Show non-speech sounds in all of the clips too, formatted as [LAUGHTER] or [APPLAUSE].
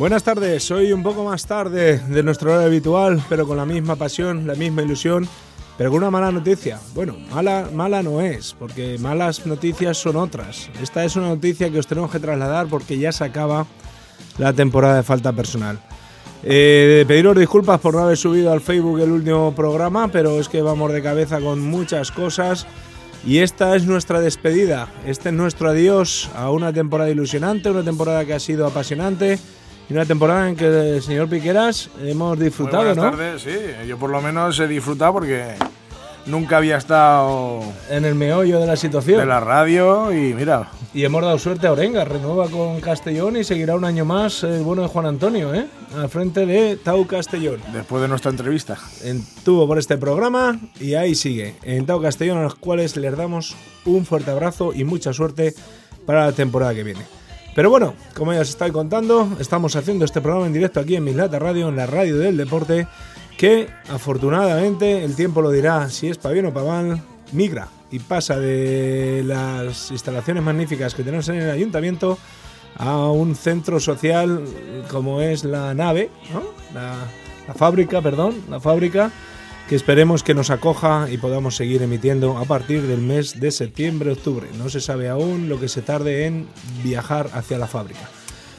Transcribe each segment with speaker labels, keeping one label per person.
Speaker 1: Buenas tardes, hoy un poco más tarde de nuestro hora habitual, pero con la misma pasión, la misma ilusión, pero con una mala noticia. Bueno, mala, mala no es, porque malas noticias son otras. Esta es una noticia que os tenemos que trasladar porque ya se acaba la temporada de falta personal. Eh, pediros disculpas por no haber subido al Facebook el último programa, pero es que vamos de cabeza con muchas cosas. Y esta es nuestra despedida, este es nuestro adiós a una temporada ilusionante, una temporada que ha sido apasionante y una temporada en que, señor Piqueras, hemos disfrutado,
Speaker 2: Muy buenas
Speaker 1: ¿no?
Speaker 2: tardes, sí. Yo por lo menos he disfrutado porque nunca había estado
Speaker 1: En el meollo de la situación.
Speaker 2: de la radio y mira,
Speaker 1: Y hemos dado suerte a Orenga, renueva con Castellón y seguirá un año más el bueno de Juan Antonio, ¿eh? Al frente de Tau Castellón.
Speaker 2: después de nuestra entrevista.
Speaker 1: Estuvo por este programa y ahí sigue, en Tau Castellón, a los cuales les damos un fuerte abrazo y mucha suerte para la temporada que viene. Pero bueno, como ya os estoy contando, estamos haciendo este programa en directo aquí en Mislata Radio, en la radio del deporte, que afortunadamente el tiempo lo dirá si es para bien o para mal, migra y pasa de las instalaciones magníficas que tenemos en el ayuntamiento a un centro social como es la nave, ¿no? la, la fábrica, perdón, la fábrica, que esperemos que nos acoja y podamos seguir emitiendo a partir del mes de septiembre-octubre. No se sabe aún lo que se tarde en viajar hacia la fábrica.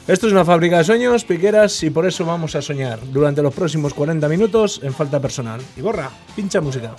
Speaker 1: Esto es una fábrica de sueños, piqueras, y por eso vamos a soñar durante los próximos 40 minutos en falta personal. Y borra, pincha música.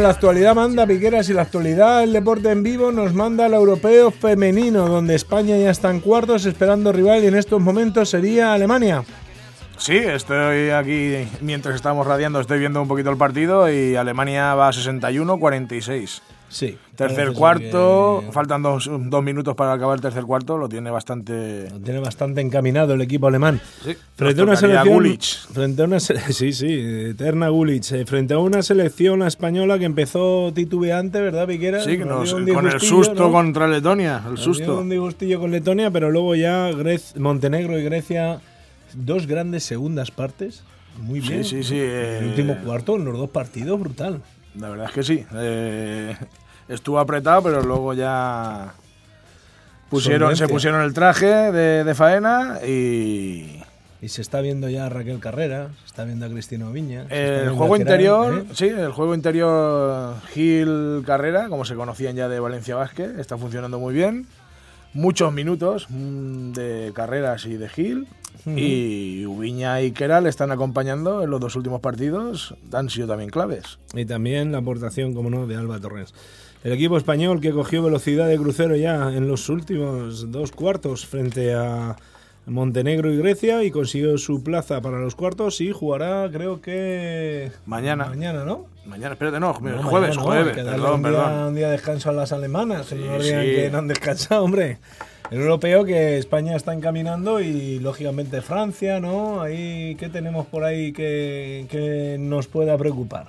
Speaker 1: La actualidad manda piqueras y la actualidad el deporte en vivo nos manda al europeo femenino, donde España ya está en cuartos esperando rival y en estos momentos sería Alemania.
Speaker 2: Sí, estoy aquí mientras estamos radiando, estoy viendo un poquito el partido y Alemania va a 61-46.
Speaker 1: Sí.
Speaker 2: Tercer cuarto,
Speaker 1: que
Speaker 2: faltan dos, dos minutos para acabar el tercer cuarto, lo tiene bastante...
Speaker 1: lo tiene bastante encaminado el equipo alemán.
Speaker 2: Sí,
Speaker 1: Frente a una selección. Frente a una [LAUGHS] sí, sí, eterna Gulich. eh, Frente a una selección española que empezó titubeante, ¿verdad, Piquera?
Speaker 2: Sí, que
Speaker 1: Nos
Speaker 2: nos- con el susto
Speaker 1: ¿no?
Speaker 2: contra Letonia, el
Speaker 1: Nos
Speaker 2: susto.
Speaker 1: un disgustillo con Letonia, pero luego ya Montenegro y Grecia, dos grandes segundas partes. Muy bien.
Speaker 2: Sí, sí, sí.
Speaker 1: El
Speaker 2: eh,
Speaker 1: último cuarto en los dos partidos, brutal.
Speaker 2: La verdad es que sí. eh, estuvo apretado, pero luego ya pusieron, se pusieron el traje de, de faena y
Speaker 1: Y se está viendo ya a Raquel Carrera, se está viendo a Cristina Viña.
Speaker 2: el juego interior,
Speaker 1: ¿eh?
Speaker 2: sí, el juego interior Gil Carrera, como se conocían ya de Valencia Vázquez, está funcionando muy bien. Muchos minutos mm, de carreras y de Gil. Y Ubiña y Keral están acompañando en los dos últimos partidos, han sido también claves.
Speaker 1: Y también la aportación, como no, de Alba Torrens. El equipo español que cogió velocidad de crucero ya en los últimos dos cuartos frente a Montenegro y Grecia y consiguió su plaza para los cuartos y jugará, creo que.
Speaker 2: Mañana.
Speaker 1: Mañana, ¿no?
Speaker 2: Mañana, espérate, no,
Speaker 1: No,
Speaker 2: jueves,
Speaker 1: no,
Speaker 2: jueves,
Speaker 1: que
Speaker 2: perdón,
Speaker 1: un, día,
Speaker 2: perdón.
Speaker 1: un día de descanso a las alemanas,
Speaker 2: Sí,
Speaker 1: no
Speaker 2: sí.
Speaker 1: que no han descansado, hombre. El europeo que España está encaminando y lógicamente Francia, ¿no? Ahí, ¿qué tenemos por ahí que, que nos pueda preocupar?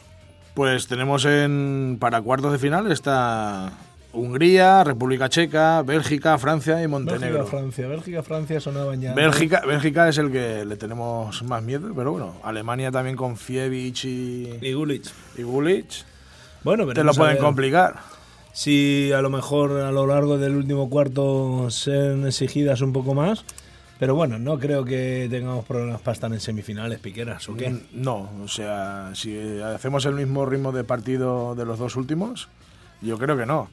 Speaker 2: Pues tenemos en para cuartos de final está Hungría, República Checa, Bélgica, Francia y Montenegro.
Speaker 1: Bélgica, Francia. Bélgica, Francia sonaban ya.
Speaker 2: Bélgica, Bélgica es el que le tenemos más miedo, pero bueno, Alemania también con Fievich y,
Speaker 1: Y Gullit.
Speaker 2: y Gullit
Speaker 1: Bueno,
Speaker 2: te lo pueden complicar.
Speaker 1: Si a lo mejor a lo largo del último cuarto sean exigidas un poco más. Pero bueno, no creo que tengamos problemas para estar en semifinales, piqueras, ¿o qué?
Speaker 2: No, o sea, si hacemos el mismo ritmo de partido de los dos últimos, yo creo que no.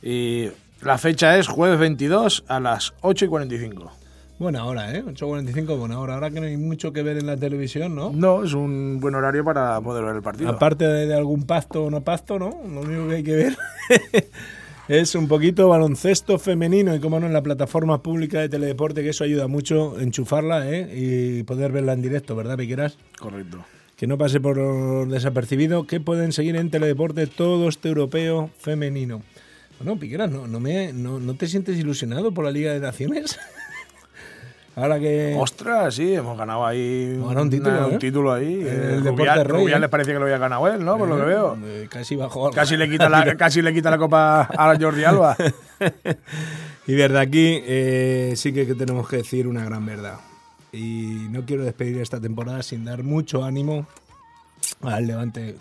Speaker 2: Y la fecha es jueves 22 a las 8 y 45.
Speaker 1: Buena hora, ¿eh? 8.45, buena hora. Ahora que no hay mucho que ver en la televisión, ¿no?
Speaker 2: No, es un buen horario para poder ver el partido.
Speaker 1: Aparte de, de algún pacto o no pacto, ¿no? Lo único que hay que ver [LAUGHS] es un poquito baloncesto femenino y, como no, en la plataforma pública de teledeporte, que eso ayuda mucho enchufarla, ¿eh? Y poder verla en directo, ¿verdad, Piqueras?
Speaker 2: Correcto.
Speaker 1: Que no pase por desapercibido, que pueden seguir en teledeporte todo este europeo femenino. Bueno, Piqueras, ¿no, no, me, no, ¿no te sientes ilusionado por la Liga de Naciones? [LAUGHS] Ahora que.
Speaker 2: Ostras, sí, hemos ganado ahí
Speaker 1: un título, ¿eh?
Speaker 2: título ahí.
Speaker 1: El
Speaker 2: Eh, Rubial, Rubial
Speaker 1: ¿eh?
Speaker 2: les parecía que lo había ganado él, ¿no? Por lo que veo.
Speaker 1: Eh, Casi.
Speaker 2: Casi le quita la, [LAUGHS] casi le quita la copa a Jordi Alba. [LAUGHS]
Speaker 1: Y desde aquí eh, sí que tenemos que decir una gran verdad. Y no quiero despedir esta temporada sin dar mucho ánimo al Levante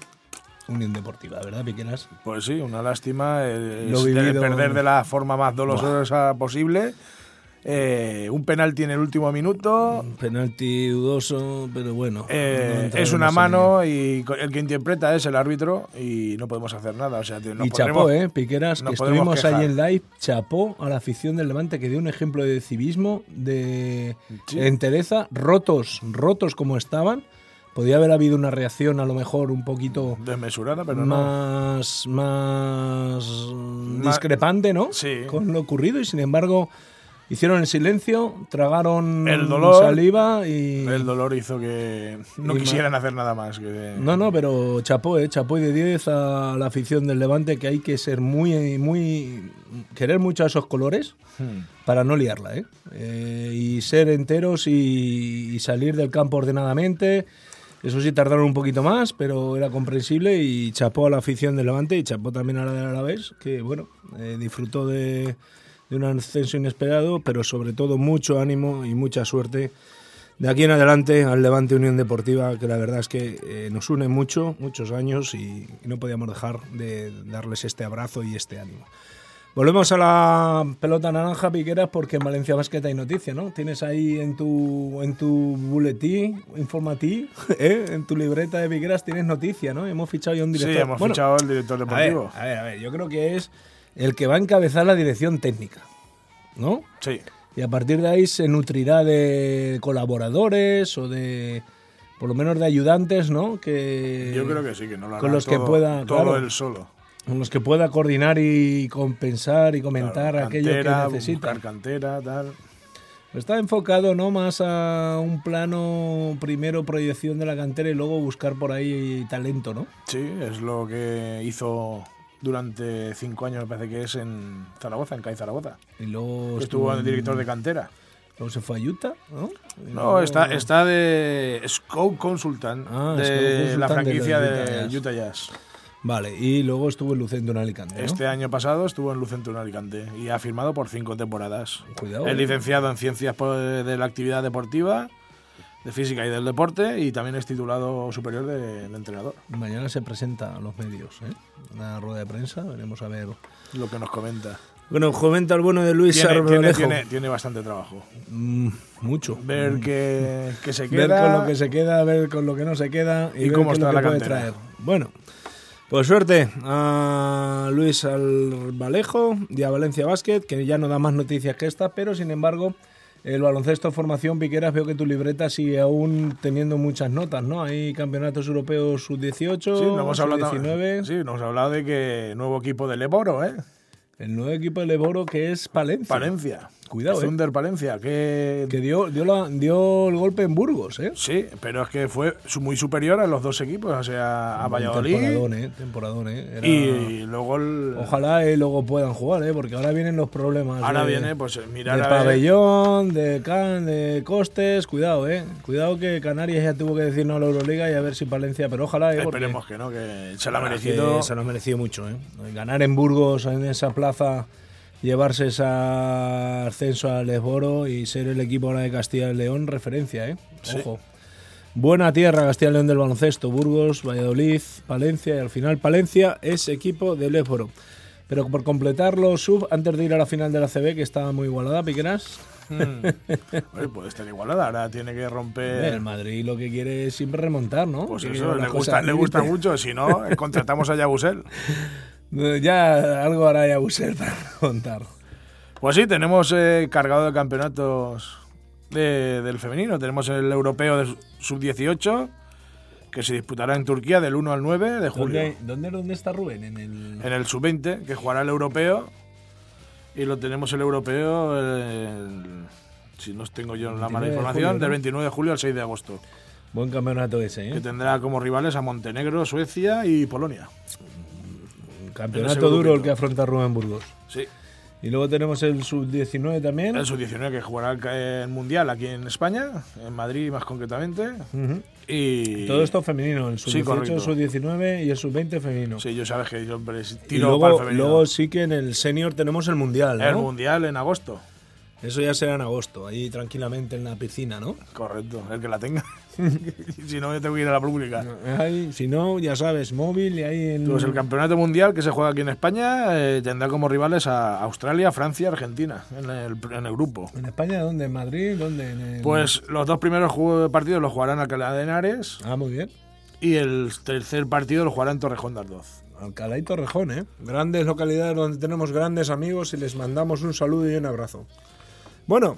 Speaker 1: Unión Deportiva, ¿verdad, Piqueras?
Speaker 2: Pues sí, una lástima eh,
Speaker 1: Lo
Speaker 2: de
Speaker 1: vivido-
Speaker 2: perder de la forma más dolorosa posible. Eh, un penalti en el último minuto.
Speaker 1: Penalti dudoso, pero bueno.
Speaker 2: Eh,
Speaker 1: no
Speaker 2: es una mano y el que interpreta es el árbitro y no podemos hacer nada. O sea, nos
Speaker 1: Y
Speaker 2: podremos-
Speaker 1: chapó, ¿eh? Piqueras, que estuvimos ahí en live, chapó a la afición del Levante, que dio un ejemplo de civismo, de
Speaker 2: Sí.
Speaker 1: entereza, rotos, rotos como estaban. Podía haber habido una reacción a lo mejor un poquito
Speaker 2: Desmesurada, pero no.
Speaker 1: más, más discrepante, ¿no?
Speaker 2: Sí.
Speaker 1: Con lo ocurrido y sin embargo hicieron el silencio, tragaron
Speaker 2: El dolor.
Speaker 1: saliva y...
Speaker 2: El dolor hizo que no quisieran hacer nada más. Que,
Speaker 1: No, no, pero chapó, ¿eh? Chapó de 10 a la afición del Levante que hay que ser muy, muy... querer mucho a esos colores
Speaker 2: Hmm.
Speaker 1: para no liarla, ¿eh? Eh, y ser enteros y, y salir del campo ordenadamente. Eso sí tardaron un poquito más, pero era comprensible y chapó a la afición del Levante y chapó también a la del Alavés, que bueno, eh, disfrutó de, de un ascenso inesperado, pero sobre todo mucho ánimo y mucha suerte de aquí en adelante al Levante Unión Deportiva, que la verdad es que eh, nos une mucho, muchos años y, y no podíamos dejar de darles este abrazo y este ánimo. Volvemos a la pelota naranja, Piqueras, porque en Valencia Basket hay noticia, ¿no? Tienes ahí en tu, en tu boletín informativo, [LAUGHS] ¿eh? en tu libreta de Piqueras tienes noticia, ¿no? Hemos fichado ya un
Speaker 2: Sí,
Speaker 1: director.
Speaker 2: hemos
Speaker 1: Bueno,
Speaker 2: fichado al director
Speaker 1: a ver,
Speaker 2: deportivo.
Speaker 1: a ver, a ver, yo creo que es el que va a encabezar la dirección técnica, ¿no?
Speaker 2: Sí.
Speaker 1: Y a partir de ahí se nutrirá de colaboradores o de, por lo menos de ayudantes, ¿no? Que,
Speaker 2: Yo creo que sí, que no lo
Speaker 1: Eh, con
Speaker 2: hará
Speaker 1: los que
Speaker 2: todo-
Speaker 1: pueda,
Speaker 2: Todo
Speaker 1: claro.
Speaker 2: él solo.
Speaker 1: Con los que pueda coordinar y compensar y comentar
Speaker 2: Claro,
Speaker 1: aquello que necesita.
Speaker 2: buscar cantera, tal.
Speaker 1: Está enfocado no más a un plano primero proyección de la cantera y luego buscar por ahí talento, ¿no?
Speaker 2: Sí, es lo que hizo durante cinco años, me parece que es en Zaragoza, en CAI Zaragoza.
Speaker 1: Y luego
Speaker 2: Estuvo
Speaker 1: en-
Speaker 2: el director de cantera.
Speaker 1: Luego se fue a Utah, ¿no?
Speaker 2: No,
Speaker 1: luego-
Speaker 2: está, está de Scout Consultant,
Speaker 1: Ah,
Speaker 2: de
Speaker 1: Consultant
Speaker 2: la franquicia de,
Speaker 1: Utah Jazz. Vale, y luego estuvo en Lucento en Alicante, ¿no?
Speaker 2: Este año pasado estuvo en Lucento en Alicante y ha firmado por cinco temporadas.
Speaker 1: Cuidado,
Speaker 2: Es
Speaker 1: eh.
Speaker 2: licenciado en Ciencias de la Actividad Deportiva, de Física y del Deporte y también es titulado superior de, de entrenador.
Speaker 1: Mañana se presenta a los medios, ¿eh? Una rueda de prensa, veremos a ver.
Speaker 2: Lo que nos comenta.
Speaker 1: Bueno, comenta el bueno de Luis
Speaker 2: Tiene, tiene,
Speaker 1: Arbelejo.
Speaker 2: tiene- tiene bastante trabajo.
Speaker 1: Mm, mucho.
Speaker 2: Ver qué, qué se
Speaker 1: ver
Speaker 2: queda.
Speaker 1: con lo que se queda, ver con lo que no se queda y,
Speaker 2: Y
Speaker 1: ver
Speaker 2: cómo
Speaker 1: qué es lo
Speaker 2: está
Speaker 1: que
Speaker 2: la
Speaker 1: puede traer. Bueno, pues suerte a Luis Albalejo y a Valencia Basket, que ya no da más noticias que esta, pero sin embargo, el baloncesto formación Piqueras, veo que tu libreta sigue aún teniendo muchas notas, ¿no? Hay campeonatos europeos sub-18,
Speaker 2: Sí, no hemos hablado,
Speaker 1: sub-19,
Speaker 2: sí, nos hemos hablado de que nuevo equipo del Leboro, ¿eh?
Speaker 1: el nuevo equipo de Leboro que es Palencia.
Speaker 2: Palencia.
Speaker 1: Cuidado, ¿eh?
Speaker 2: Thunder Palencia, que,
Speaker 1: Que dio, dio, la- dio el golpe en Burgos, ¿eh?
Speaker 2: Sí, pero es que fue muy superior a los dos equipos, o sea, a Valladolid
Speaker 1: Temporadón, ¿eh? Temporadón, ¿eh? Era-
Speaker 2: y luego el...
Speaker 1: Ojalá y luego puedan jugar, ¿eh? porque ahora vienen los problemas.
Speaker 2: Ahora
Speaker 1: de,
Speaker 2: viene, pues, mirar
Speaker 1: de
Speaker 2: a
Speaker 1: pabellón, de can, de costes. Cuidado, ¿eh? Cuidado que Canarias ya tuvo que decir no a la Euroliga y a ver si Palencia, pero ojalá, ¿eh? porque-
Speaker 2: Esperemos que no, que se lo ha merecido.
Speaker 1: se lo ha merecido mucho, ¿eh? Ganar en Burgos, en esa plaza, llevarse ese ascenso al Lesboro y ser el equipo ahora de Castilla y León referencia, ¿eh?
Speaker 2: Sí.
Speaker 1: Ojo. Buena tierra Castilla y León del baloncesto, Burgos, Valladolid, Palencia y al final Palencia es equipo del Lesboro. Pero por completar los sub, antes de ir a la final de la CB, que estaba muy igualada, Piqueras,
Speaker 2: Mm. [LAUGHS] Oye, puede estar igualada, ahora tiene que romper...
Speaker 1: el Madrid lo que quiere es siempre remontar, ¿no?
Speaker 2: Pues
Speaker 1: Que
Speaker 2: eso, le gusta, le gusta mucho, si no, [LAUGHS] contratamos a Yabusel.
Speaker 1: Ya algo hará ya Busser para [LAUGHS] contar.
Speaker 2: Pues sí, tenemos eh, cargado de campeonatos de- del femenino. Tenemos el europeo de sub-18, que se disputará en Turquía del 1 al 9 de julio.
Speaker 1: ¿Dónde, dónde, dónde está Rubén? En el...
Speaker 2: En el sub-20, que jugará el europeo. Y lo tenemos el europeo, el- si no tengo yo la
Speaker 1: 29
Speaker 2: mala
Speaker 1: de
Speaker 2: información,
Speaker 1: julio, ¿no?
Speaker 2: del 29 de julio al 6 de agosto.
Speaker 1: Buen campeonato ese, ¿eh?
Speaker 2: Que tendrá como rivales a Montenegro, Suecia y Polonia.
Speaker 1: Campeonato duro el que afronta Rubén Burgos.
Speaker 2: Sí.
Speaker 1: Y luego tenemos el sub-19 también.
Speaker 2: El sub-19 que jugará el Mundial aquí en España, en Madrid más concretamente.
Speaker 1: Ujú.
Speaker 2: Y
Speaker 1: Todo esto femenino, el
Speaker 2: Sí,
Speaker 1: sub-18,
Speaker 2: correcto.
Speaker 1: el sub-19 y el sub-20 femenino.
Speaker 2: Sí, yo sabes que yo hombre,
Speaker 1: y
Speaker 2: tiro para el
Speaker 1: luego,
Speaker 2: femenino.
Speaker 1: luego sí que en el senior tenemos el mundial, ¿no?
Speaker 2: el Mundial en agosto.
Speaker 1: Eso ya será en agosto, ahí tranquilamente en la piscina, ¿no?
Speaker 2: Correcto, el que la tenga. [LAUGHS] si no, yo tengo que ir a la pública.
Speaker 1: Ahí, si no, ya sabes, móvil y ahí en...
Speaker 2: Pues el campeonato mundial que se juega aquí en España eh, tendrá como rivales a Australia, Francia, Argentina en el, en el grupo.
Speaker 1: ¿En España dónde? ¿En Madrid? ¿Dónde? En el-
Speaker 2: Pues los dos primeros juegos- partidos los jugarán Alcalá de Henares
Speaker 1: Ah, muy bien.
Speaker 2: y el tercer partido lo jugará en Torrejón de Ardoz.
Speaker 1: Alcalá y Torrejón, ¿eh? Grandes localidades donde tenemos grandes amigos y les mandamos un saludo y un abrazo. Bueno,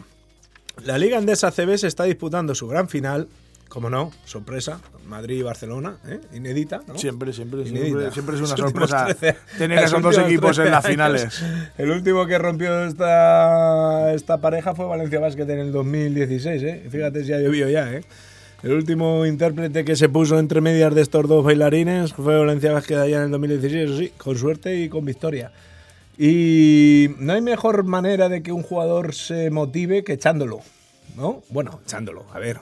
Speaker 1: la Liga Andesa CB se está disputando su gran final, como no, sorpresa, Madrid y Barcelona, ¿eh? Inédita, ¿no?
Speaker 2: Siempre, siempre,
Speaker 1: Inédita.
Speaker 2: siempre, siempre es una [LAUGHS] sorpresa
Speaker 1: 13
Speaker 2: tener esos dos equipos en
Speaker 1: 13
Speaker 2: las finales.
Speaker 1: El último que rompió esta, esta pareja fue Valencia Basket en el 2016, ¿eh? Fíjate si ha llovido ya, ¿eh? El último intérprete que se puso entre medias de estos dos bailarines fue Valencia Basket allá en el 2016, eso sí, con suerte y con victoria. Y no hay mejor manera de que un jugador se motive que echándolo, ¿no? Bueno, echándolo, a ver,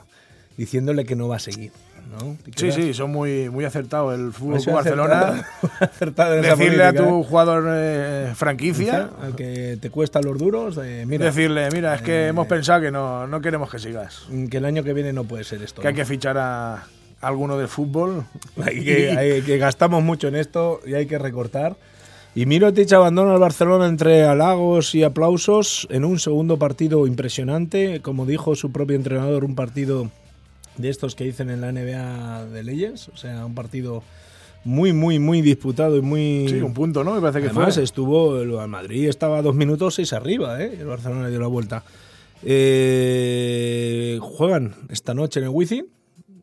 Speaker 1: diciéndole que no va a seguir, ¿no? ¿Te
Speaker 2: Sí, sí, son muy, muy acertados. El Fútbol
Speaker 1: Eso
Speaker 2: Club Barcelona. [LAUGHS]
Speaker 1: acertado- acertado
Speaker 2: Decirle a tu
Speaker 1: ¿eh?
Speaker 2: jugador eh, franquicia,
Speaker 1: al que te cuesta los duros, de, mira,
Speaker 2: decirle, mira, es
Speaker 1: Eh.
Speaker 2: que hemos pensado que no, no queremos que sigas.
Speaker 1: que el año que viene no puede ser esto.
Speaker 2: Que hay
Speaker 1: ¿no?
Speaker 2: que fichar a alguno del fútbol. [LAUGHS]
Speaker 1: Hay que, hay que gastamos mucho en esto y hay que recortar. Y Mirotic abandona al Barcelona entre halagos y aplausos en un segundo partido impresionante. Como dijo su propio entrenador, un partido de estos que dicen en la NBA de leyes. O sea, un partido muy, muy, muy disputado y muy...
Speaker 2: Sí, un punto, ¿no? Me parece que
Speaker 1: Además,
Speaker 2: fue.
Speaker 1: estuvo el Madrid estaba dos minutos seis arriba, ¿eh? El Barcelona le dio la vuelta. Eh, juegan esta noche en el Wizzing,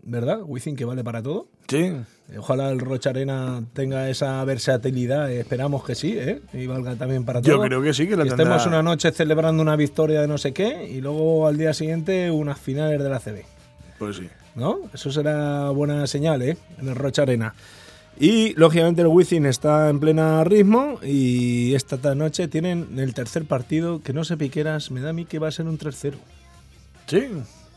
Speaker 1: ¿verdad? Wizzing que vale para todo.
Speaker 2: Sí.
Speaker 1: Ojalá el Rocha Arena tenga esa versatilidad, eh, esperamos que sí, ¿eh? Y valga también para todo.
Speaker 2: Yo creo que sí, que la
Speaker 1: Que estemos una noche celebrando una victoria de no sé qué y luego al día siguiente unas finales de la CB.
Speaker 2: Pues sí.
Speaker 1: ¿no? Eso será buena señal, ¿eh? En el Rocha Arena. Y lógicamente el Wizzing está en plena ritmo y esta ta- noche tienen el tercer partido que no sé piqueras, me da a mí que va a ser un 3-0.
Speaker 2: Sí.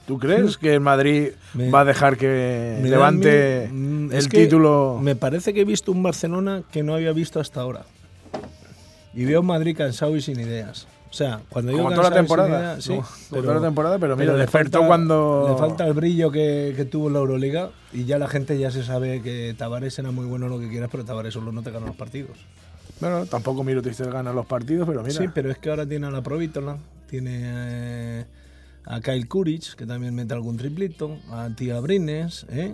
Speaker 2: ¿Tú crees que el Madrid
Speaker 1: Me-
Speaker 2: va a dejar que levante
Speaker 1: mí- mm,
Speaker 2: el título?
Speaker 1: Me parece que he visto un Barcelona que no había visto hasta ahora. Y veo Madrid cansado y sin ideas. O sea, cuando digo
Speaker 2: Como toda la temporada.
Speaker 1: sí,
Speaker 2: Como- como toda la temporada, pero mira,
Speaker 1: le
Speaker 2: despertó
Speaker 1: falta-
Speaker 2: cuando-
Speaker 1: Le falta el brillo que, que tuvo la Euroliga y ya la gente ya se sabe que Tavares era muy bueno lo que quieras, pero Tavares solo no te gana los partidos.
Speaker 2: Bueno, tampoco miro Twister gana los partidos, pero mira.
Speaker 1: Sí, pero es que ahora tiene a la Provítola, tiene eh, a Kyle Kuric, que también mete algún triplito, a Tia Brines, ¿eh?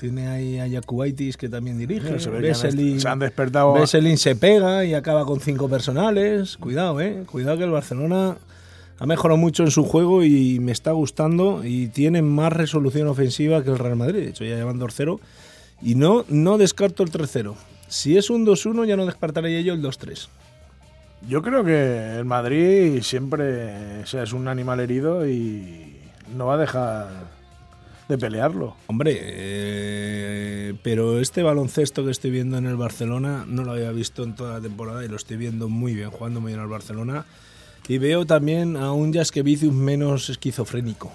Speaker 1: Tiene ahí a Jakubaitis, que también dirige, Vesely-
Speaker 2: est- se han despertado.
Speaker 1: Veselin se pega y acaba con cinco personales. Cuidado, eh. Cuidado que el Barcelona ha mejorado mucho en su juego y me está gustando y tiene más resolución ofensiva que el Real Madrid. De hecho, ya llevan 2-0 y no, no descarto el 3-0. Si es un 2-1 ya no descartaría yo el 2-3.
Speaker 2: Yo creo que el Madrid siempre o sea, es un animal herido y no va a dejar de pelearlo.
Speaker 1: Hombre, eh, pero este baloncesto que estoy viendo en el Barcelona no lo había visto en toda la temporada y lo estoy viendo muy bien, jugando muy bien al Barcelona. Y veo también a un Jaskevicius menos esquizofrénico.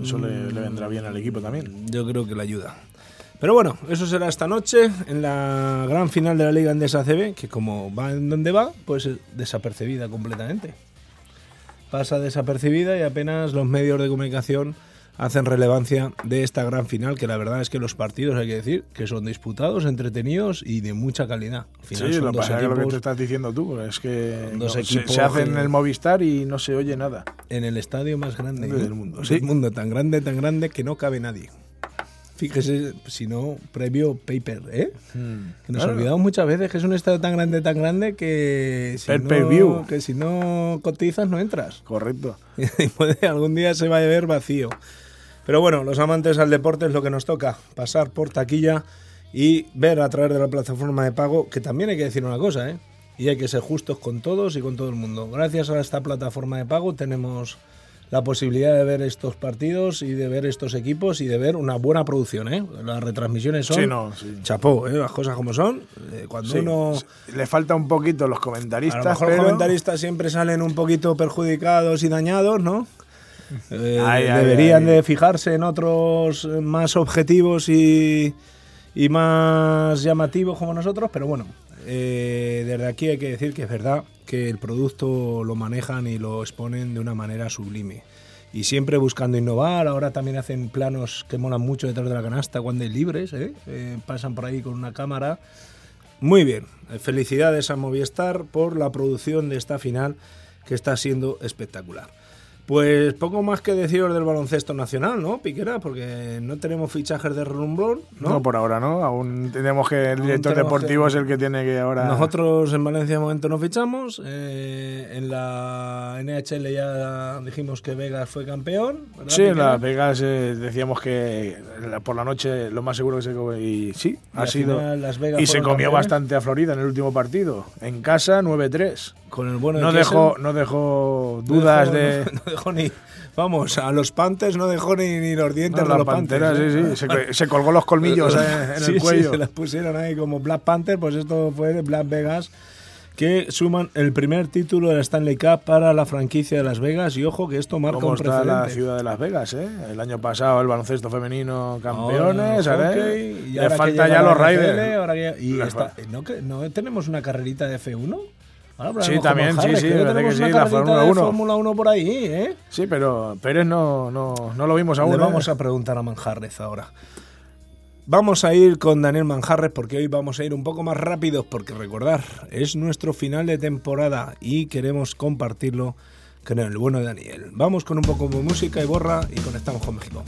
Speaker 2: Eso le, le vendrá bien al equipo también.
Speaker 1: Yo creo que le ayuda. Pero bueno, eso será esta noche en la gran final de la Liga Endesa CB, que como va en donde va, pues desapercibida completamente. Pasa desapercibida y apenas los medios de comunicación hacen relevancia de esta gran final, que la verdad es que los partidos, hay que decir, que son disputados, entretenidos y de mucha calidad. Al final
Speaker 2: Sí, lo pasa es que lo que
Speaker 1: equipos
Speaker 2: te estás diciendo tú es que
Speaker 1: dos
Speaker 2: no, se-
Speaker 1: equipos
Speaker 2: se, hace en el Movistar y no se oye nada.
Speaker 1: en el estadio más grande
Speaker 2: Del mundo,
Speaker 1: Del
Speaker 2: sí.
Speaker 1: mundo, tan grande, tan grande que no cabe nadie. Fíjese, si no, previo paper, ¿eh? Que nos
Speaker 2: Claro.
Speaker 1: olvidamos muchas veces que es un estadio tan grande, tan grande que si,
Speaker 2: per view.
Speaker 1: no, que si no cotizas no entras.
Speaker 2: Correcto. [LAUGHS]
Speaker 1: Y puede, algún día se va a ver vacío. Pero bueno, los amantes al deporte es lo que nos toca, pasar por taquilla y ver a través de la plataforma de pago, que también hay que decir una cosa, ¿eh? Y hay que ser justos con todos y con todo el mundo. Gracias a esta plataforma de pago tenemos la posibilidad de ver estos partidos y de ver estos equipos y de ver una buena producción, ¿eh? Las retransmisiones son
Speaker 2: Sí, no, sí.
Speaker 1: chapó, ¿eh? Las cosas como son. Eh, cuando
Speaker 2: Sí,
Speaker 1: uno...
Speaker 2: Le falta un poquito los
Speaker 1: A
Speaker 2: comentaristas,
Speaker 1: lo mejor
Speaker 2: pero
Speaker 1: los comentaristas siempre salen un poquito perjudicados y dañados, ¿no? Eh,
Speaker 2: Ay,
Speaker 1: deberían
Speaker 2: ay.
Speaker 1: de fijarse en otros eh, más objetivos y, y más llamativos como nosotros, pero bueno, eh, desde aquí hay que decir que es verdad que el producto lo manejan y lo exponen de una manera sublime. Y siempre buscando innovar, ahora también hacen planos que molan mucho detrás de la canasta cuando hay libres, ¿eh? Eh, pasan por ahí con una cámara. Muy bien, felicidades a Movistar por la producción de esta final que está siendo espectacular. Pues poco más que deciros del baloncesto nacional, ¿no, Piquera? Porque no tenemos fichajes de rumblón, ¿no?
Speaker 2: ¿no? por ahora no. Aún tenemos que el director deportivo
Speaker 1: que-
Speaker 2: es el que tiene que ahora.
Speaker 1: Nosotros en Valencia de momento no fichamos. eh, en la NHL ya dijimos que Vegas fue campeón. ¿verdad,
Speaker 2: Sí, en
Speaker 1: Piquera?
Speaker 2: Las Vegas eh, decíamos que la- por la noche lo más seguro que se come. Y sí,
Speaker 1: Y
Speaker 2: ha sido.
Speaker 1: Las Vegas
Speaker 2: Y se comió
Speaker 1: campeones.
Speaker 2: bastante a Florida en el último partido. En casa, 9-3.
Speaker 1: Con el bueno de
Speaker 2: No dejó, no dejó
Speaker 1: No
Speaker 2: dudas
Speaker 1: dejó-
Speaker 2: de.
Speaker 1: No, dejó ni. Vamos, a los Panthers no dejó ni, ni los dientes
Speaker 2: No,
Speaker 1: de
Speaker 2: la
Speaker 1: los
Speaker 2: pantera,
Speaker 1: Panthers. ¿eh?
Speaker 2: sí. Se, co- se colgó los colmillos [LAUGHS] eh, en
Speaker 1: Sí,
Speaker 2: el
Speaker 1: sí,
Speaker 2: cuello.
Speaker 1: se las pusieron ahí como Black Panther, pues esto fue Black Vegas, que suman el primer título de la Stanley Cup para la franquicia de Las Vegas. Y ojo que esto marca
Speaker 2: ¿Cómo
Speaker 1: un
Speaker 2: está la ciudad de Las Vegas? Eh? El año pasado el baloncesto femenino campeones.
Speaker 1: Y
Speaker 2: Le falta ya los Raiders.
Speaker 1: y
Speaker 2: fa-
Speaker 1: ¿no, ¿no tenemos una carrerita de F1?
Speaker 2: Sí, también, sí, sí,
Speaker 1: que tenemos
Speaker 2: que
Speaker 1: una
Speaker 2: sí, la Fórmula
Speaker 1: de
Speaker 2: 1.
Speaker 1: Fórmula 1 por ahí, ¿eh?
Speaker 2: Sí, pero Pérez no, no, no lo vimos aún.
Speaker 1: Le
Speaker 2: eh.
Speaker 1: vamos a preguntar a Manjarres ahora. Vamos a ir con Daniel Manjarres porque hoy vamos a ir un poco más rápidos porque recordar, es nuestro final de temporada y queremos compartirlo con el bueno de Daniel. Vamos con un poco de música y borra y conectamos con México.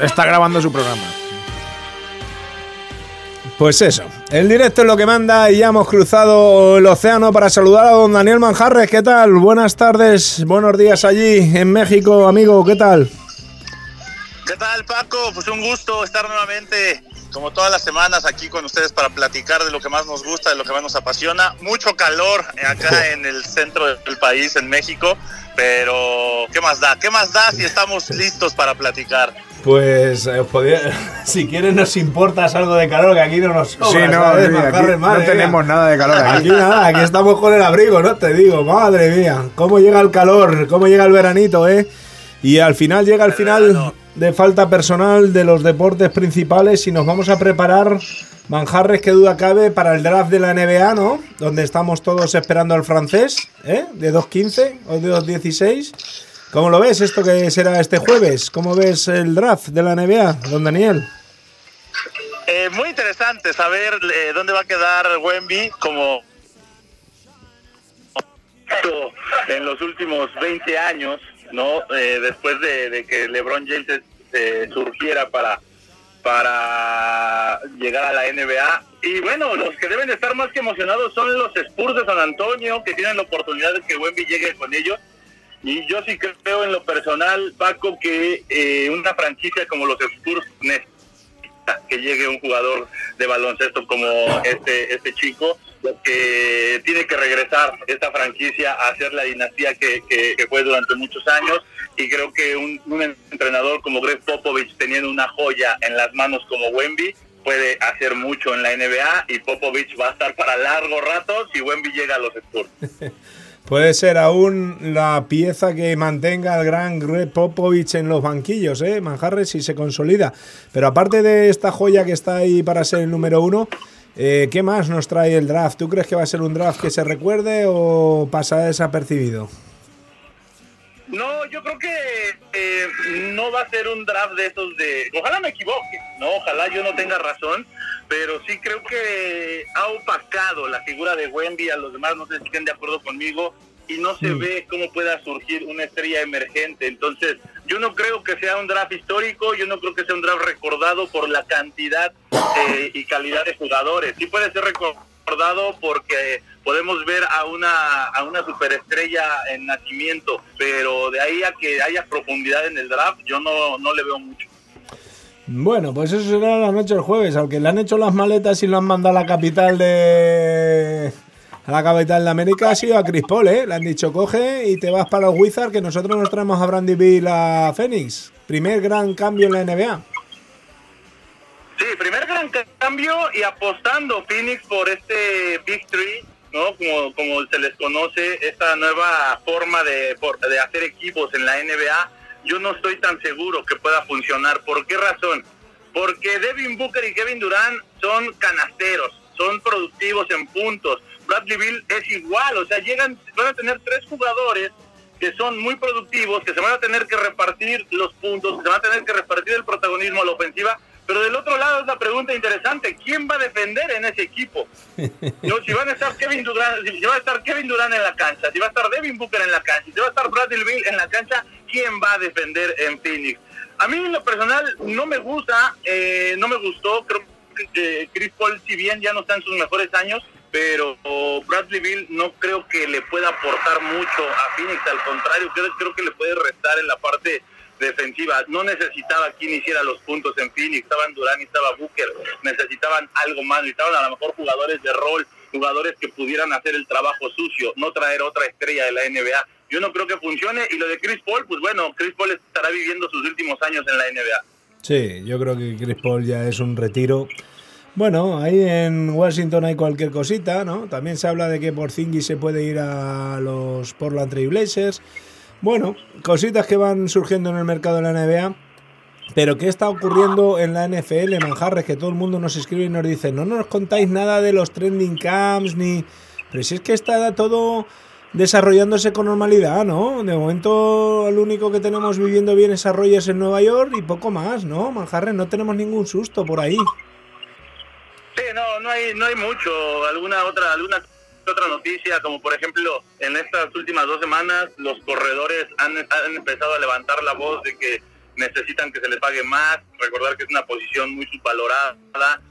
Speaker 2: Está grabando su programa.
Speaker 1: Pues eso, el directo es lo que manda y ya hemos cruzado el océano para saludar a don Daniel Manjarres. ¿Qué tal? Buenas tardes, buenos días allí en México, amigo. ¿Qué tal?
Speaker 3: ¿Qué tal, Paco? Pues un gusto estar nuevamente, como todas las semanas, aquí con ustedes para platicar de lo que más nos gusta, de lo que más nos apasiona. Mucho calor acá en el centro del país, en México, pero ¿qué más da? ¿Qué más da si estamos listos para platicar?
Speaker 1: Pues eh, podía- [LAUGHS] si quieres nos importas algo de calor, que aquí no nos sobra,
Speaker 2: sí, no,
Speaker 1: ¿sabes? Manjarres,
Speaker 2: aquí
Speaker 1: madre
Speaker 2: no
Speaker 1: mía.
Speaker 2: tenemos nada de calor
Speaker 1: Aquí
Speaker 2: aquí.
Speaker 1: nada, aquí estamos con el abrigo, ¿no? Te digo, madre mía, cómo llega el calor, cómo llega el veranito, ¿eh? Y al final llega el final de falta personal de los deportes principales y nos vamos a preparar, manjarres que duda cabe, para el draft de la NBA, ¿no? Donde estamos todos esperando al francés, ¿eh? De 2.15 o de 2.16. ¿Cómo lo ves esto que será este jueves? ¿Cómo ves el draft de la NBA, don Daniel?
Speaker 3: Eh, muy interesante saber eh, dónde va a quedar Wemby como en los últimos 20 años, ¿no? Eh, después de, de que LeBron James eh, surgiera para para llegar a la NBA. Y bueno, los que deben estar más que emocionados son los Spurs de San Antonio, que tienen la oportunidad de que Wemby llegue con ellos. Y yo sí creo en lo personal, Paco, que eh, una franquicia como los Spurs necesita que llegue un jugador de baloncesto como este este chico que tiene que regresar esta franquicia a ser la dinastía que, que- fue durante muchos años y creo que un, un entrenador como Greg Popovich teniendo una joya en las manos como Wemby puede hacer mucho en la NBA y Popovich va a estar para largo rato si Wemby llega a los Spurs. [LAUGHS]
Speaker 1: Puede ser aún la pieza que mantenga al gran Greg Popovich en los banquillos, ¿eh? Manjarres si se consolida. Pero aparte de esta joya que está ahí para ser el número uno, eh, ¿qué más nos trae el draft? ¿Tú crees que va a ser un draft que se recuerde o pasará desapercibido?
Speaker 3: No, yo creo que eh, no va a ser un draft de esos de... Ojalá me equivoque, ¿no? Ojalá yo no tenga razón, pero sí creo que ha opacado la figura de Wemby, a los demás no sé si estén de acuerdo conmigo, y no se ve cómo pueda surgir una estrella emergente. Entonces, yo no creo que sea un draft histórico, yo no creo que sea un draft recordado por la cantidad eh, y calidad de jugadores. Sí puede ser recordado porque podemos ver a una a una superestrella en nacimiento, pero de ahí a que haya profundidad en el draft, yo no, no le veo mucho.
Speaker 1: Bueno, pues eso será la noche del jueves, aunque le han hecho las maletas y lo han mandado a la capital de... A la capital de América ha sido a Chris Paul, ¿eh? Le han dicho, coge y te vas para los Wizards, que nosotros nos traemos a Brandy Bill a Phoenix. Primer gran cambio en la NBA.
Speaker 3: Sí, primer gran cambio y apostando Phoenix por este Big Three, ¿no? Como, como se les conoce, esta nueva forma de, de hacer equipos en la NBA, yo no estoy tan seguro que pueda funcionar. ¿Por qué razón? Porque Devin Booker y Kevin Durant son canasteros, son productivos en puntos. Bradley Bill es igual, o sea, llegan, van a tener tres jugadores que son muy productivos, que se van a tener que repartir los puntos, se van a tener que repartir el protagonismo a la ofensiva, pero del otro lado es la pregunta interesante, ¿quién va a defender en ese equipo? [LAUGHS] No, si van a estar Kevin Durant, si va a estar Kevin Durant en la cancha, si va a estar Devin Booker en la cancha, si va a estar Bradley Bill en la cancha, ¿quién va a defender en Phoenix? A mí en lo personal no me gusta, eh, no me gustó, creo que eh, Chris Paul si bien ya no está en sus mejores años, pero Bradley Bill no creo que le pueda aportar mucho a Phoenix, al contrario, creo, creo que le puede restar en la parte defensiva. No necesitaba quien hiciera los puntos en Phoenix, estaban Durán y estaba Booker, necesitaban algo más, necesitaban a lo mejor jugadores de rol, jugadores que pudieran hacer el trabajo sucio, no traer otra estrella de la NBA. Yo no creo que funcione y lo de Chris Paul, pues bueno, Chris Paul estará viviendo sus últimos años en la NBA.
Speaker 1: Sí, yo creo que Chris Paul ya es un retiro. Bueno, ahí en Washington hay cualquier cosita, ¿no? También se habla de que Porzingis se puede ir a los Portland Trail Blazers. Bueno, cositas que van surgiendo en el mercado de la NBA. Pero ¿qué está ocurriendo en la NFL, Manjarres? Que todo el mundo nos escribe y nos dice, no nos contáis nada de los trending camps ni... Pero si es que está todo desarrollándose con normalidad, ¿no? De momento el único que tenemos viviendo bien es Arroyos en Nueva York y poco más, ¿no? Manjarres, no tenemos ningún susto por ahí.
Speaker 3: Sí, no, no hay, no hay mucho. Alguna otra, alguna otra noticia, como por ejemplo, en estas últimas dos semanas, los corredores han, han empezado a levantar la voz de que necesitan que se les pague más. recordar que es una posición muy subvalorada,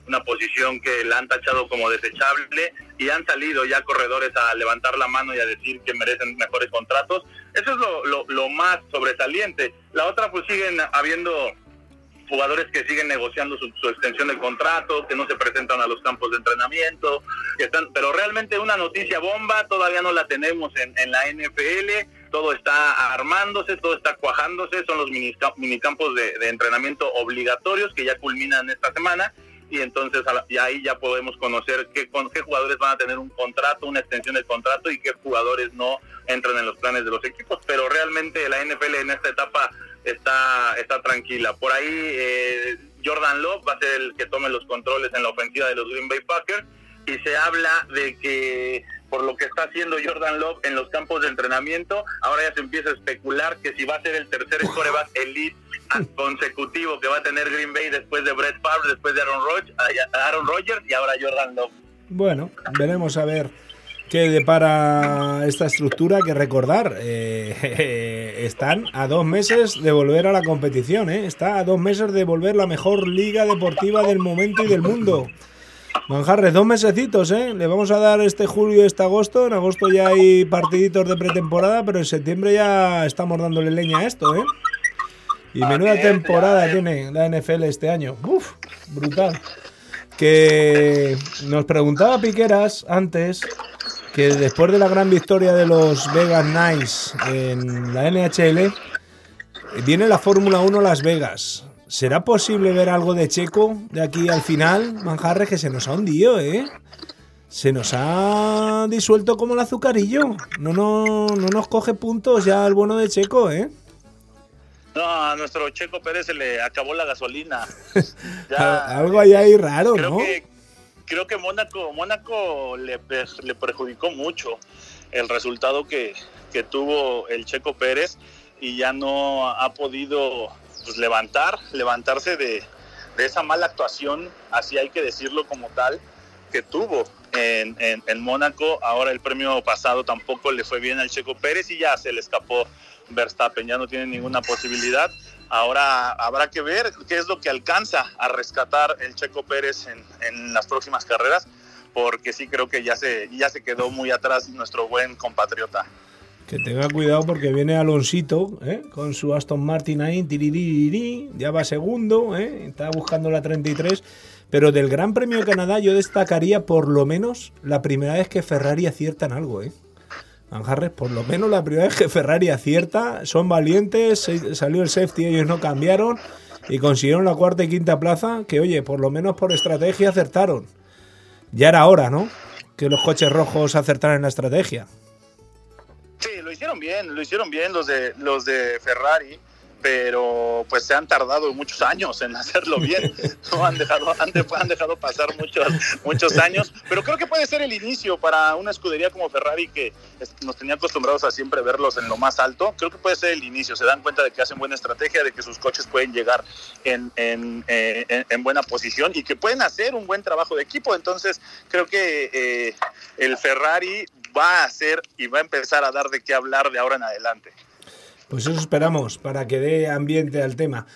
Speaker 3: una posición que la han tachado como desechable y han salido ya corredores a levantar la mano y a decir que merecen mejores contratos. Eso es lo, lo, más sobresaliente. La otra, pues siguen habiendo jugadores que siguen negociando su, su extensión de contrato, que no se presentan a los campos de entrenamiento, que están, pero realmente una noticia bomba todavía no la tenemos en, en la NFL, todo está armándose, todo está cuajándose, son los minica- minicampos de entrenamiento obligatorios que ya culminan esta semana y entonces y ahí ya podemos conocer qué, con, qué jugadores van a tener un contrato, una extensión de contrato y qué jugadores no entran en los planes de los equipos, pero realmente la NFL en esta etapa está, está tranquila. Por ahí eh, Jordan Love va a ser el que tome los controles en la ofensiva de los Green Bay Packers y se habla de que por lo que está haciendo Jordan Love en los campos de entrenamiento, ahora ya se empieza a especular que si va a ser el tercer scoreback elite consecutivo que va a tener Green Bay después de Brett Favre, después de Aaron, Rodgers, Aaron Rodgers y ahora Jordan Love.
Speaker 1: Bueno, veremos a ver qué depara esta estructura. Que recordar, eh, [LAUGHS] están a dos meses de volver a la competición, ¿eh? Está a dos meses de volver la mejor liga deportiva del momento y del mundo. Manjarres, dos mesecitos, ¿eh? Le vamos a dar este julio y este agosto. En agosto ya hay partiditos de pretemporada, pero en septiembre ya estamos dándole leña a esto, ¿eh? Y menuda
Speaker 3: Así es,
Speaker 1: temporada tiene la NFL este año. Uf, brutal. Que nos preguntaba Piqueras antes que después de la gran victoria de los Vegas Knights en la NHL, viene la Fórmula 1 Las Vegas. ¿Será posible ver algo de Checo de aquí al final? Manjarres, que se nos ha hundido, ¿eh? Se nos ha disuelto como el azucarillo. No, no, no nos coge puntos ya el bueno de Checo, ¿eh?
Speaker 3: No, a nuestro Checo Pérez se le acabó la gasolina. [LAUGHS]
Speaker 1: Al- Algo hay ahí raro,
Speaker 3: creo
Speaker 1: ¿no?
Speaker 3: que creo que Mónaco Mónaco le, le perjudicó mucho el resultado que, que tuvo el Checo Pérez y ya no ha podido pues, levantar levantarse de, de esa mala actuación así hay que decirlo como tal que tuvo en, en, Mónaco ahora el premio pasado tampoco le fue bien al Checo Pérez y ya se le escapó Verstappen ya no tiene ninguna posibilidad Ahora habrá que ver qué es lo que alcanza a rescatar el Checo Pérez en, en las próximas carreras, porque sí creo que ya se, ya se quedó muy atrás nuestro buen compatriota.
Speaker 1: Que tenga cuidado porque viene Alonsito ¿eh? con su Aston Martin ahí, tiririri, ya va segundo, ¿eh? está buscando la 33. Pero del Gran Premio de Canadá yo destacaría por lo menos la primera vez que Ferrari acierta en algo. ¿eh? Manjarres, por lo menos la primera vez que Ferrari acierta, son valientes, salió el safety, ellos no cambiaron y consiguieron la cuarta y quinta plaza, que oye, por lo menos por estrategia acertaron. Ya era hora, ¿no? Que los coches rojos acertaran en la estrategia.
Speaker 3: Sí, lo hicieron bien, lo hicieron bien los de, los de Ferrari, pero pues se han tardado muchos años en [LAUGHS] hacerlo bien. Han dejado, han, de- han dejado pasar muchos, muchos años, pero creo que puede ser el inicio para una escudería como Ferrari que nos tenía acostumbrados a siempre verlos en lo más alto. Creo que puede ser el inicio. Se dan cuenta de que hacen buena estrategia, de que sus coches pueden llegar en, en, eh, en buena posición y que pueden hacer un buen trabajo de equipo. Entonces, creo que eh, el Ferrari va a hacer y va a empezar a dar de qué hablar de ahora en adelante.
Speaker 1: Pues eso esperamos, para que dé ambiente al tema.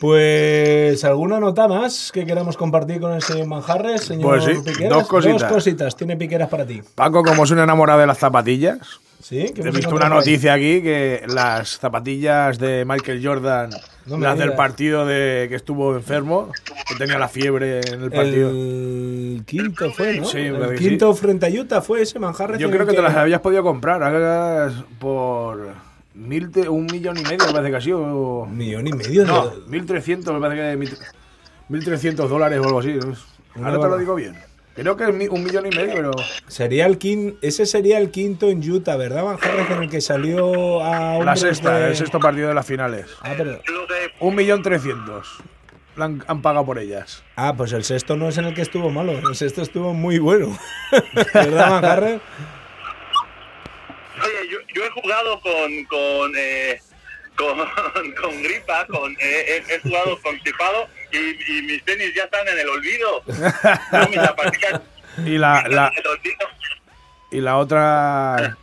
Speaker 1: Pues, ¿alguna nota más que queramos compartir con el señor Manjarres, señor
Speaker 2: Pues sí,
Speaker 1: Piqueras?
Speaker 2: dos cositas.
Speaker 1: Dos cositas, tiene Piqueras para ti.
Speaker 2: Paco, como es una enamorada de las zapatillas,
Speaker 1: ¿Sí? ¿Qué
Speaker 2: he visto una noticia aquí que las zapatillas de Michael Jordan,
Speaker 1: No
Speaker 2: las del partido de que estuvo enfermo, que tenía la fiebre en el partido.
Speaker 1: El quinto fue, ¿no?
Speaker 2: Sí,
Speaker 1: el
Speaker 2: sí.
Speaker 1: quinto frente a Utah fue ese Manjarres.
Speaker 2: Yo creo que te las habías podido comprar hagas por mil te- un millón y medio, me parece que ha sido.
Speaker 1: Un millón y medio.
Speaker 2: No, 1300, me parece que mil- 1300 dólares o algo así. Ahora te lo digo bien. Creo que es un millón y medio, pero.
Speaker 1: Sería el quin... Ese sería el quinto en Utah, ¿verdad, Manjarres? En el que salió a
Speaker 2: La sexta,
Speaker 1: de-
Speaker 2: el sexto partido de las finales.
Speaker 1: Ah, pero-
Speaker 2: Un millón trescientos. La Han, han pagado por ellas.
Speaker 1: ah, pues el sexto no es en el que estuvo malo. El sexto estuvo muy bueno. [LAUGHS] ¿Verdad, Manjarres?
Speaker 3: Oye, yo, yo he jugado con con, eh, con, [LAUGHS] con gripa, con, eh, he, he jugado constipado y, y mis tenis ya están en el olvido. [LAUGHS] No, mis zapatillas
Speaker 2: Y la, la,
Speaker 3: en el olvido.
Speaker 2: y la otra.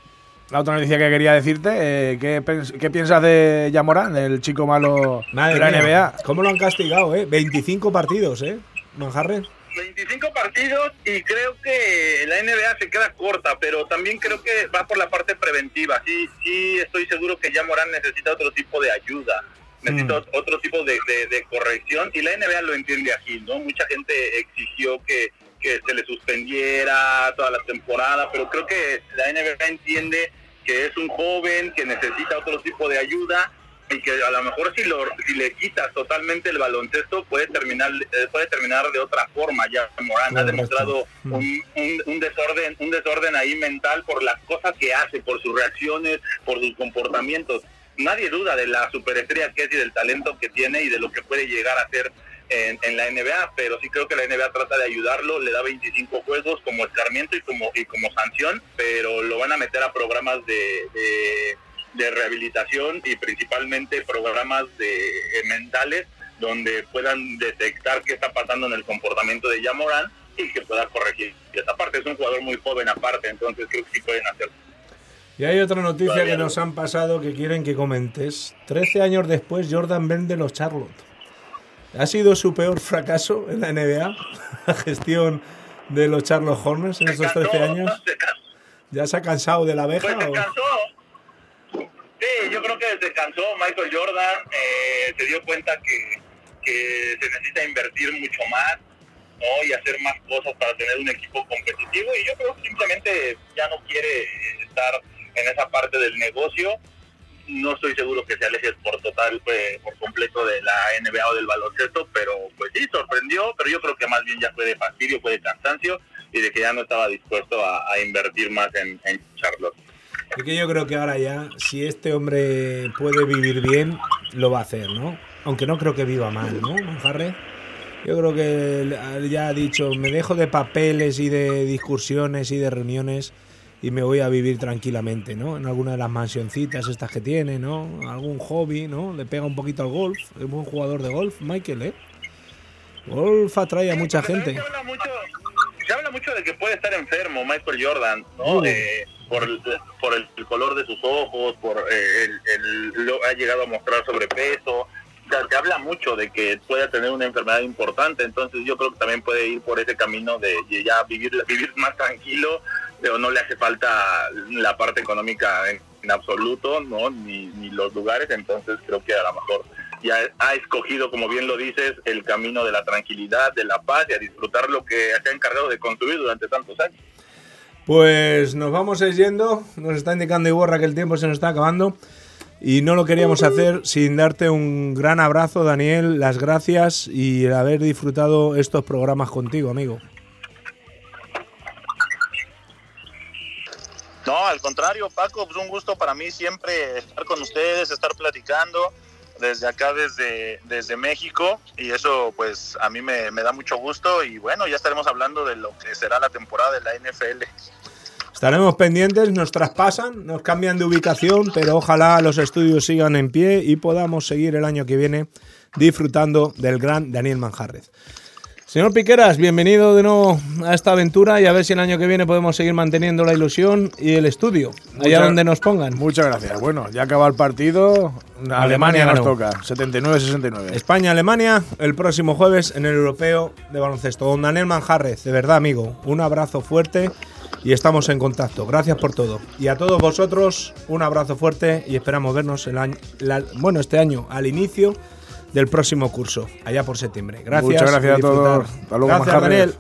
Speaker 2: la otra noticia que quería decirte, eh, ¿qué, pens- qué piensas de Yamorán, el chico malo
Speaker 1: Madre
Speaker 2: de la
Speaker 1: mía,
Speaker 2: NBA?
Speaker 1: ¿Cómo lo han castigado, eh? 25 partidos, ¿eh? Manjarres.
Speaker 3: 25 partidos y creo que la NBA se queda corta, pero también creo que va por la parte preventiva. Sí, sí estoy seguro que ya Morán necesita otro tipo de ayuda, necesita ot- otro tipo de, de- de corrección y la NBA lo entiende aquí, ¿no? Mucha gente exigió que, que se le suspendiera toda la temporada, pero creo que la NBA entiende que es un joven que necesita otro tipo de ayuda y que a lo mejor si lo si le quitas totalmente el baloncesto puede terminar eh, puede terminar de otra forma ya Morán ha demostrado
Speaker 1: Mm.
Speaker 3: un, un- un desorden un desorden ahí mental por las cosas que hace por sus reacciones por sus comportamientos nadie duda de la superestrella que es y del talento que tiene y de lo que puede llegar a ser en, en la NBA, pero sí creo que la NBA trata de ayudarlo, le da 25 juegos como escarmiento y como y como sanción, pero lo van a meter a programas de, de, rehabilitación y principalmente programas de eh, mentales donde puedan detectar qué está pasando en el comportamiento de Yamoran y que pueda corregir esa parte. Es un jugador muy joven aparte, entonces creo que sí pueden hacer.
Speaker 1: Y hay otra noticia que
Speaker 3: no.
Speaker 1: nos han pasado que quieren que comentes. 13 años después, Jordan vende los Charlotte. ¿Ha sido su peor fracaso en la NBA? [LAUGHS] La gestión de los Charlotte Hornets en estos
Speaker 3: cansó,
Speaker 1: 13 años. ¿Ya se ha cansado de la abeja?
Speaker 3: Pues
Speaker 1: o-.
Speaker 3: Sí, yo creo que se cansó Michael Jordan, eh, se dio cuenta que, que se necesita invertir mucho más ¿no? y hacer más cosas para tener un equipo competitivo y yo creo que simplemente ya no quiere estar en esa parte del negocio. No estoy seguro que se aleje por total, pues, por completo de la NBA o del baloncesto, pero pues sí, sorprendió, pero yo creo que más bien ya fue de fastidio, fue de cansancio y de que ya no estaba dispuesto a, a invertir más en, en Charlotte.
Speaker 1: Es que yo creo que ahora ya, si este hombre puede vivir bien, lo va a hacer, ¿no? Aunque no creo que viva mal, ¿no, Manjarre? Yo creo que ya ha dicho, me dejo de papeles y de discusiones y de reuniones y me voy a vivir tranquilamente, ¿no? En alguna de las mansioncitas estas que tiene, ¿no? Algún hobby, ¿no? Le pega un poquito al golf. Es buen jugador de golf, Michael, ¿eh? Golf atrae a mucha gente.
Speaker 3: Se habla, mucho, se habla mucho de que puede estar enfermo Michael Jordan, ¿no?
Speaker 1: Uh.
Speaker 3: Eh, por el, por el, el color de sus ojos, por eh, el, el- lo ha llegado a mostrar sobrepeso. Se habla mucho de que puede tener una enfermedad importante, entonces yo creo que también puede ir por ese camino de ya vivir [LAUGHS] vivir más tranquilo, pero no le hace falta la parte económica en, en absoluto, ¿no? Ni, ni los lugares, entonces creo que a lo mejor ya ha escogido, como bien lo dices, el camino de la tranquilidad, de la paz y a disfrutar lo que se ha encargado de construir durante tantos años.
Speaker 1: Pues nos vamos yendo. Nos está indicando Iborra que el tiempo se nos está acabando. Y no lo queríamos hacer sin darte un gran abrazo, Daniel. Las gracias y haber disfrutado estos programas contigo, amigo.
Speaker 3: No, al contrario, Paco, pues un gusto para mí siempre estar con ustedes, estar platicando desde acá, desde, desde México, y eso pues a mí me, me da mucho gusto y bueno, ya estaremos hablando de lo que será la temporada de la NFL.
Speaker 1: Estaremos pendientes, nos traspasan, nos cambian de ubicación, pero ojalá los estudios sigan en pie y podamos seguir el año que viene disfrutando del gran Daniel Manjarrez. Señor Piqueras, bienvenido de nuevo a esta aventura y a ver si el año que viene podemos seguir manteniendo la ilusión y el estudio, allá donde nos pongan.
Speaker 2: Muchas gracias. Bueno, ya acaba el partido.
Speaker 1: Alemania
Speaker 2: Alemania, nos toca. 79-69.
Speaker 1: España-Alemania el próximo jueves en el Europeo de Baloncesto. Don Daniel Manjarrez, de verdad, amigo, un abrazo fuerte y estamos en contacto. Gracias por todo. Y a todos vosotros, un abrazo fuerte y esperamos vernos el año, la- bueno, este año al inicio del próximo curso, allá por septiembre. Gracias.
Speaker 2: Muchas gracias a todos. Hasta luego,
Speaker 1: Gracias. Daniel.